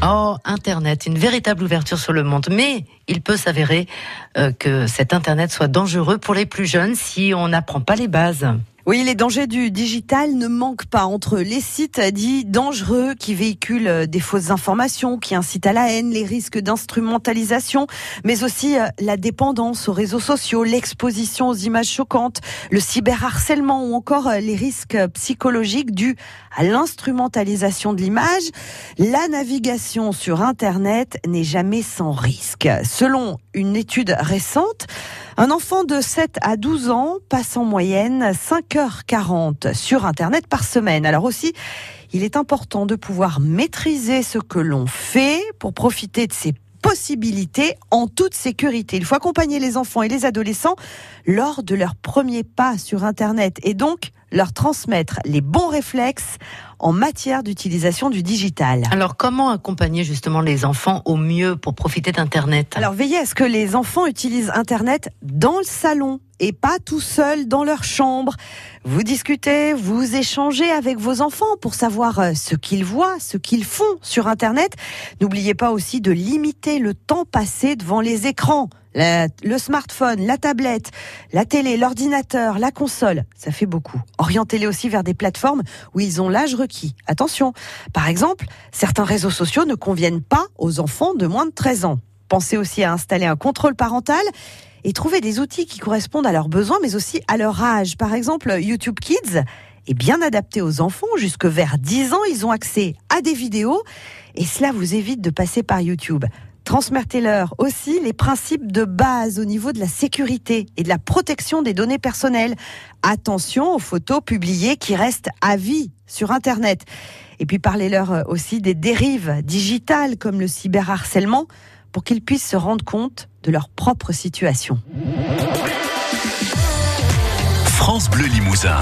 Oh, Internet, une véritable ouverture sur le monde. Mais il peut s'avérer euh, que cet Internet soit dangereux pour les plus jeunes si on n'apprend pas les bases. Oui, les dangers du digital ne manquent pas entre les sites dits dangereux qui véhiculent des fausses informations, qui incitent à la haine, les risques d'instrumentalisation, mais aussi euh, la dépendance aux réseaux sociaux, l'exposition aux images choquantes, le cyberharcèlement ou encore euh, les risques psychologiques dus à l'instrumentalisation de l'image. La navigation sur Internet n'est jamais sans risque. Selon une étude récente, un enfant de 7 à 12 ans passe en moyenne 5h40 sur Internet par semaine. Alors aussi, il est important de pouvoir maîtriser ce que l'on fait pour profiter de ces possibilités en toute sécurité. Il faut accompagner les enfants et les adolescents lors de leur premier pas sur Internet et donc leur transmettre les bons réflexes en matière d'utilisation du digital. Alors comment accompagner justement les enfants au mieux pour profiter d'Internet? Alors veillez à ce que les enfants utilisent Internet dans le salon et pas tout seuls dans leur chambre. Vous discutez, vous échangez avec vos enfants pour savoir euh, ce qu'ils voient, ce qu'ils font sur Internet. N'oubliez pas aussi de limiter le temps passé devant les écrans le smartphone, la tablette, la télé, l'ordinateur, la console, ça fait beaucoup. Orientez-les aussi vers des plateformes où ils ont l'âge requis. Attention, par exemple, certains réseaux sociaux ne conviennent pas aux enfants de moins de 13 ans. Pensez aussi à installer un contrôle parental et trouver des outils qui correspondent à leurs besoins, mais aussi à leur âge. Par exemple, YouTube Kids est bien adapté aux enfants. Jusque vers 10 ans, ils ont accès à des vidéos et cela vous évite de passer par YouTube. Transmettez-leur aussi les principes de base au niveau de la sécurité et de la protection des données personnelles. Attention aux photos publiées qui restent à vie sur Internet. Et puis parlez-leur aussi des dérives digitales comme le cyberharcèlement pour qu'ils puissent se rendre compte de leur propre situation. France Bleu Limousin.